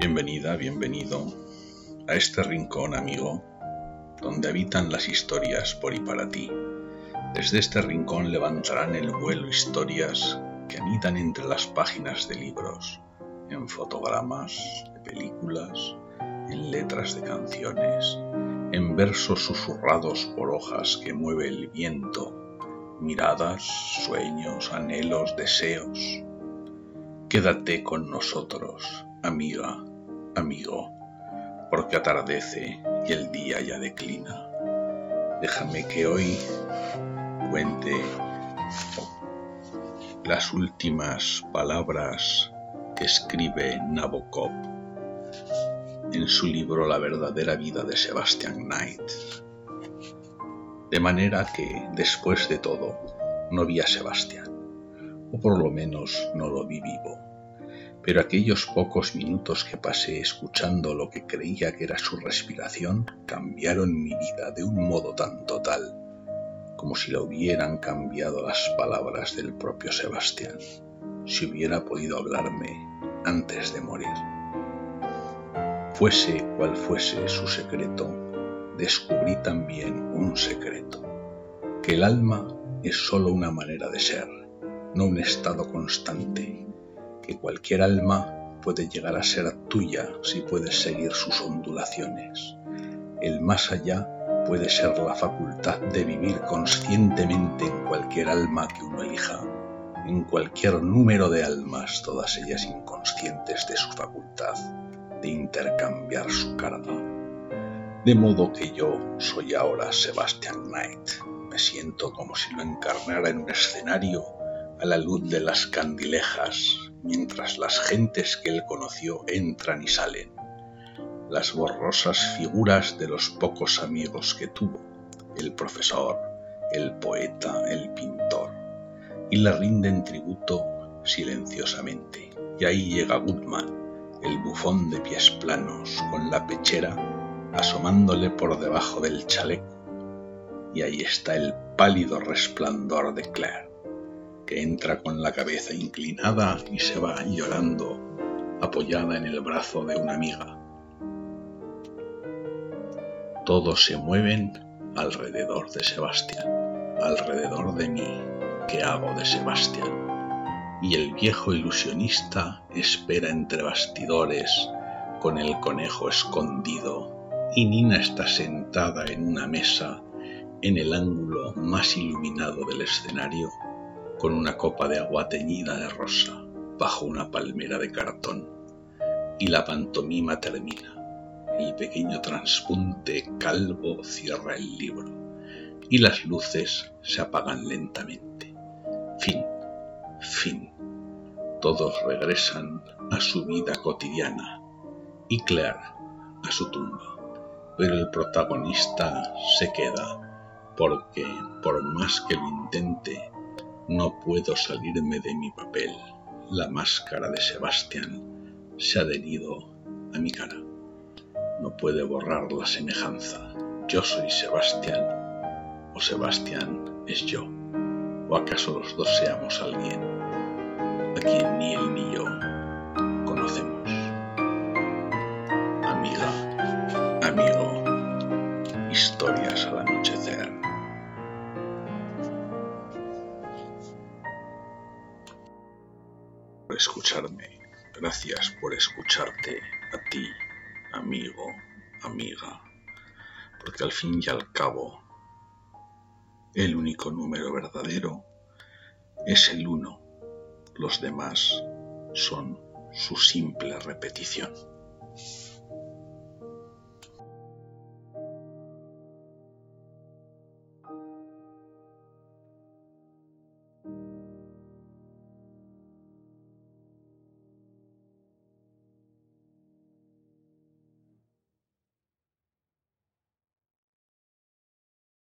Bienvenida, bienvenido a este rincón, amigo, donde habitan las historias por y para ti. Desde este rincón levantarán el vuelo historias que anidan entre las páginas de libros, en fotogramas de películas, en letras de canciones, en versos susurrados por hojas que mueve el viento, miradas, sueños, anhelos, deseos. Quédate con nosotros, amiga, amigo, porque atardece y el día ya declina. Déjame que hoy cuente las últimas palabras que escribe Nabokov en su libro La verdadera vida de Sebastian Knight. De manera que, después de todo, no vi a Sebastián, o por lo menos no lo vi vivo pero aquellos pocos minutos que pasé escuchando lo que creía que era su respiración cambiaron mi vida de un modo tan total como si la hubieran cambiado las palabras del propio Sebastián, si hubiera podido hablarme antes de morir. Fuese cual fuese su secreto, descubrí también un secreto, que el alma es sólo una manera de ser, no un estado constante, que cualquier alma puede llegar a ser tuya si puedes seguir sus ondulaciones. El más allá puede ser la facultad de vivir conscientemente en cualquier alma que uno elija, en cualquier número de almas, todas ellas inconscientes de su facultad de intercambiar su carga. De modo que yo soy ahora Sebastian Knight. Me siento como si lo encarnara en un escenario a la luz de las candilejas mientras las gentes que él conoció entran y salen, las borrosas figuras de los pocos amigos que tuvo, el profesor, el poeta, el pintor, y le rinden tributo silenciosamente. Y ahí llega Goodman, el bufón de pies planos, con la pechera asomándole por debajo del chaleco, y ahí está el pálido resplandor de Claire que entra con la cabeza inclinada y se va llorando apoyada en el brazo de una amiga. Todos se mueven alrededor de Sebastián, alrededor de mí, que hago de Sebastián. Y el viejo ilusionista espera entre bastidores con el conejo escondido y Nina está sentada en una mesa en el ángulo más iluminado del escenario con una copa de agua teñida de rosa bajo una palmera de cartón. Y la pantomima termina. El pequeño transpunte calvo cierra el libro y las luces se apagan lentamente. Fin, fin. Todos regresan a su vida cotidiana y Claire a su tumba. Pero el protagonista se queda porque, por más que lo intente, no puedo salirme de mi papel. La máscara de Sebastián se ha adherido a mi cara. No puede borrar la semejanza. Yo soy Sebastián o Sebastián es yo. ¿O acaso los dos seamos alguien a quien ni él ni yo conocemos? Amiga, amigo, historias al escucharme, gracias por escucharte a ti, amigo, amiga, porque al fin y al cabo, el único número verdadero es el uno, los demás son su simple repetición.